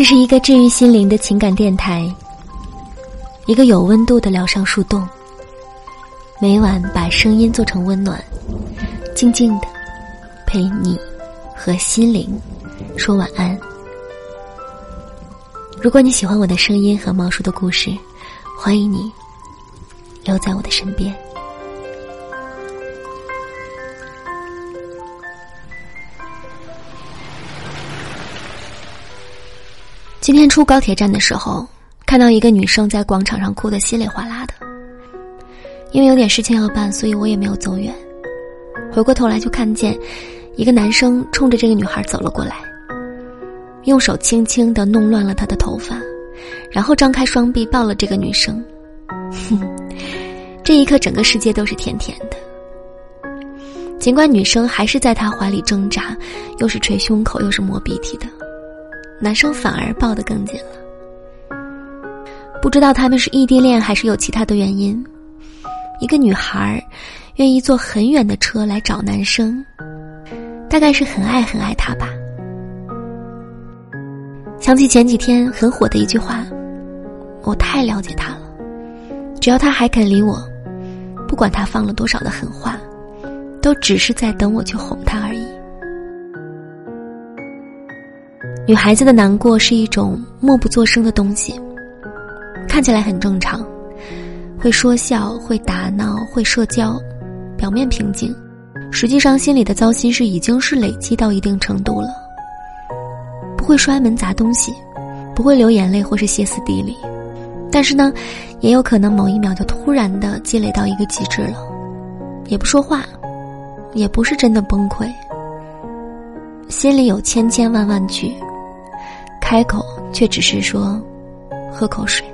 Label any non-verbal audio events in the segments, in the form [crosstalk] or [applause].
这是一个治愈心灵的情感电台，一个有温度的疗伤树洞。每晚把声音做成温暖，静静的陪你和心灵说晚安。如果你喜欢我的声音和毛叔的故事，欢迎你留在我的身边。今天出高铁站的时候，看到一个女生在广场上哭得稀里哗啦的。因为有点事情要办，所以我也没有走远。回过头来就看见，一个男生冲着这个女孩走了过来，用手轻轻的弄乱了她的头发，然后张开双臂抱了这个女生。哼 [laughs] 这一刻，整个世界都是甜甜的。尽管女生还是在他怀里挣扎，又是捶胸口，又是抹鼻涕的。男生反而抱得更紧了，不知道他们是异地恋还是有其他的原因。一个女孩愿意坐很远的车来找男生，大概是很爱很爱他吧。想起前几天很火的一句话：“我太了解他了，只要他还肯理我，不管他放了多少的狠话，都只是在等我去哄他而已。”女孩子的难过是一种默不作声的东西，看起来很正常，会说笑，会打闹，会社交，表面平静，实际上心里的糟心事已经是累积到一定程度了。不会摔门砸东西，不会流眼泪或是歇斯底里，但是呢，也有可能某一秒就突然的积累到一个极致了，也不说话，也不是真的崩溃，心里有千千万万句。开口却只是说：“喝口水。”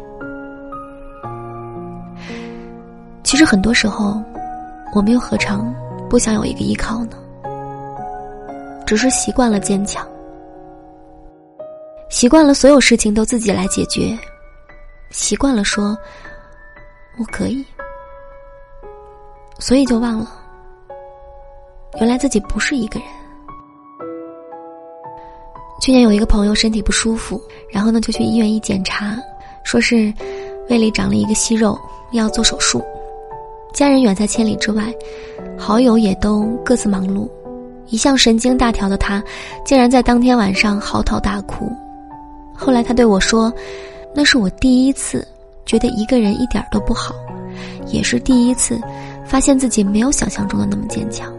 其实很多时候，我们又何尝不想有一个依靠呢？只是习惯了坚强，习惯了所有事情都自己来解决，习惯了说“我可以”，所以就忘了，原来自己不是一个人。去年有一个朋友身体不舒服，然后呢就去医院一检查，说是胃里长了一个息肉，要做手术。家人远在千里之外，好友也都各自忙碌，一向神经大条的他，竟然在当天晚上嚎啕大哭。后来他对我说：“那是我第一次觉得一个人一点都不好，也是第一次发现自己没有想象中的那么坚强。”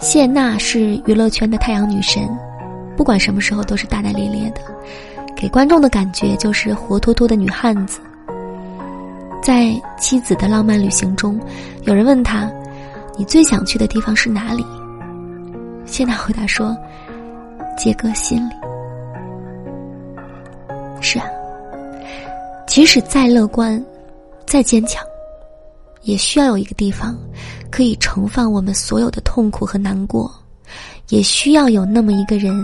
谢娜是娱乐圈的太阳女神。不管什么时候都是大大咧咧的，给观众的感觉就是活脱脱的女汉子。在妻子的浪漫旅行中，有人问他：“你最想去的地方是哪里？”谢娜回答说：“杰哥心里。”是啊，即使再乐观、再坚强，也需要有一个地方，可以盛放我们所有的痛苦和难过。也需要有那么一个人，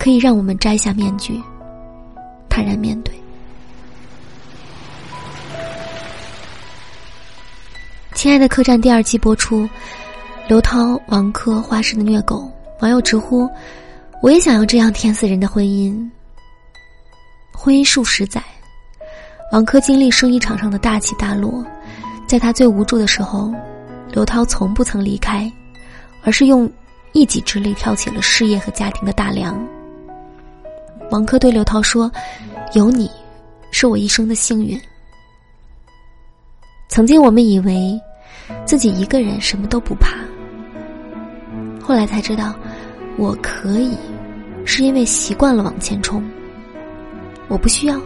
可以让我们摘下面具，坦然面对。亲爱的客栈第二季播出，刘涛、王珂花式的虐狗，网友直呼：“我也想要这样甜死人的婚姻。”婚姻数十载，王珂经历生意场上的大起大落，在他最无助的时候，刘涛从不曾离开，而是用。一己之力挑起了事业和家庭的大梁。王珂对刘涛说：“有你，是我一生的幸运。”曾经我们以为自己一个人什么都不怕，后来才知道，我可以，是因为习惯了往前冲。我不需要，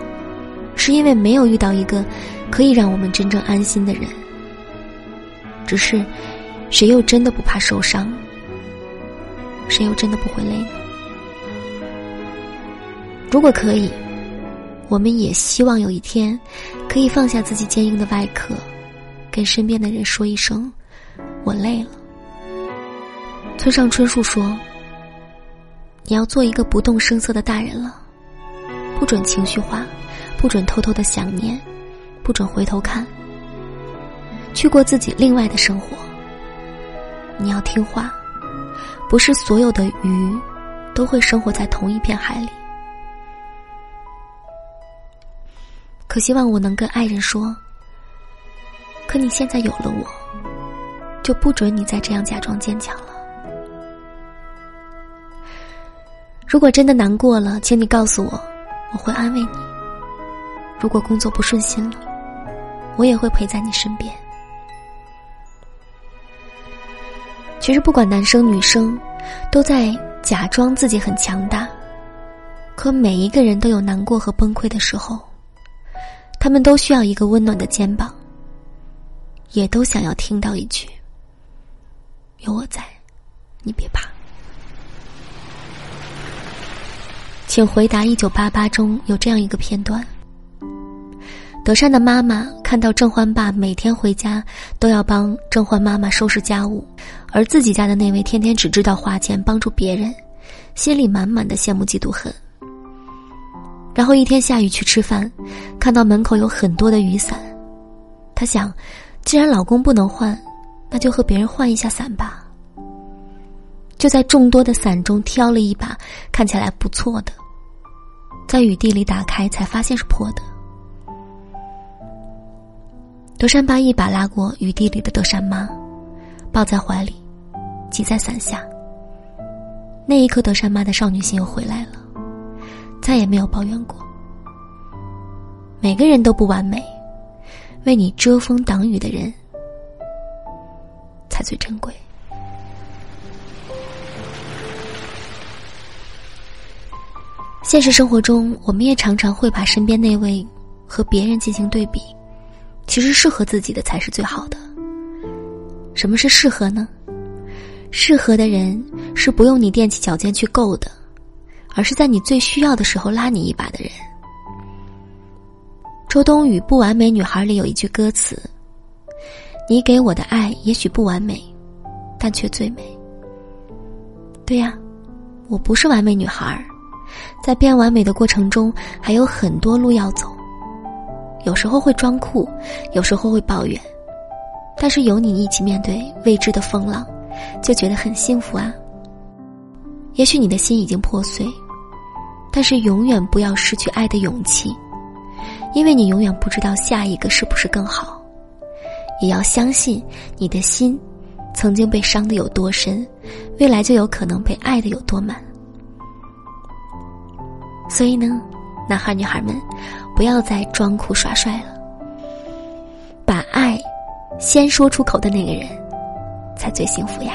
是因为没有遇到一个可以让我们真正安心的人。只是，谁又真的不怕受伤？谁又真的不会累呢？如果可以，我们也希望有一天，可以放下自己坚硬的外壳，跟身边的人说一声“我累了”。村上春树说：“你要做一个不动声色的大人了，不准情绪化，不准偷偷的想念，不准回头看，去过自己另外的生活。你要听话。”不是所有的鱼都会生活在同一片海里，可希望我能跟爱人说。可你现在有了我，就不准你再这样假装坚强了。如果真的难过了，请你告诉我，我会安慰你。如果工作不顺心了，我也会陪在你身边。其实不管男生女生，都在假装自己很强大。可每一个人都有难过和崩溃的时候，他们都需要一个温暖的肩膀，也都想要听到一句：“有我在，你别怕。”请回答。一九八八中有这样一个片段：德善的妈妈看到郑欢爸每天回家都要帮郑欢妈妈收拾家务，而自己家的那位天天只知道花钱帮助别人，心里满满的羡慕嫉妒恨。然后一天下雨去吃饭，看到门口有很多的雨伞，她想，既然老公不能换，那就和别人换一下伞吧。就在众多的伞中挑了一把看起来不错的，在雨地里打开，才发现是破的。德善爸一把拉过雨地里的德善妈，抱在怀里，挤在伞下。那一刻，德善妈的少女心又回来了。再也没有抱怨过。每个人都不完美，为你遮风挡雨的人才最珍贵。现实生活中，我们也常常会把身边那位和别人进行对比。其实，适合自己的才是最好的。什么是适合呢？适合的人是不用你踮起脚尖去够的。而是在你最需要的时候拉你一把的人。周冬雨《不完美女孩》里有一句歌词：“你给我的爱也许不完美，但却最美。”对呀，我不是完美女孩，在变完美的过程中还有很多路要走。有时候会装酷，有时候会抱怨，但是有你一起面对未知的风浪，就觉得很幸福啊。也许你的心已经破碎。但是永远不要失去爱的勇气，因为你永远不知道下一个是不是更好。也要相信你的心，曾经被伤的有多深，未来就有可能被爱的有多满。所以呢，男孩女孩们，不要再装酷耍帅了，把爱先说出口的那个人，才最幸福呀。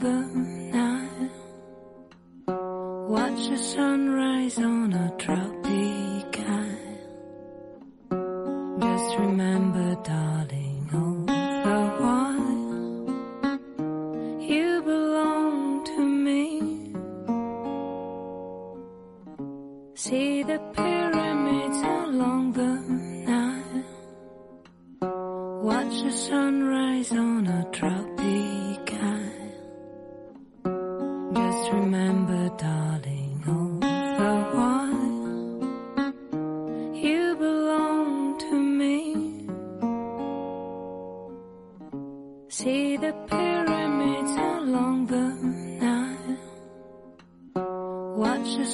watch the sunrise on a tropic island. Just remember, darling, all the while you belong to me. See the.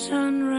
Sunrise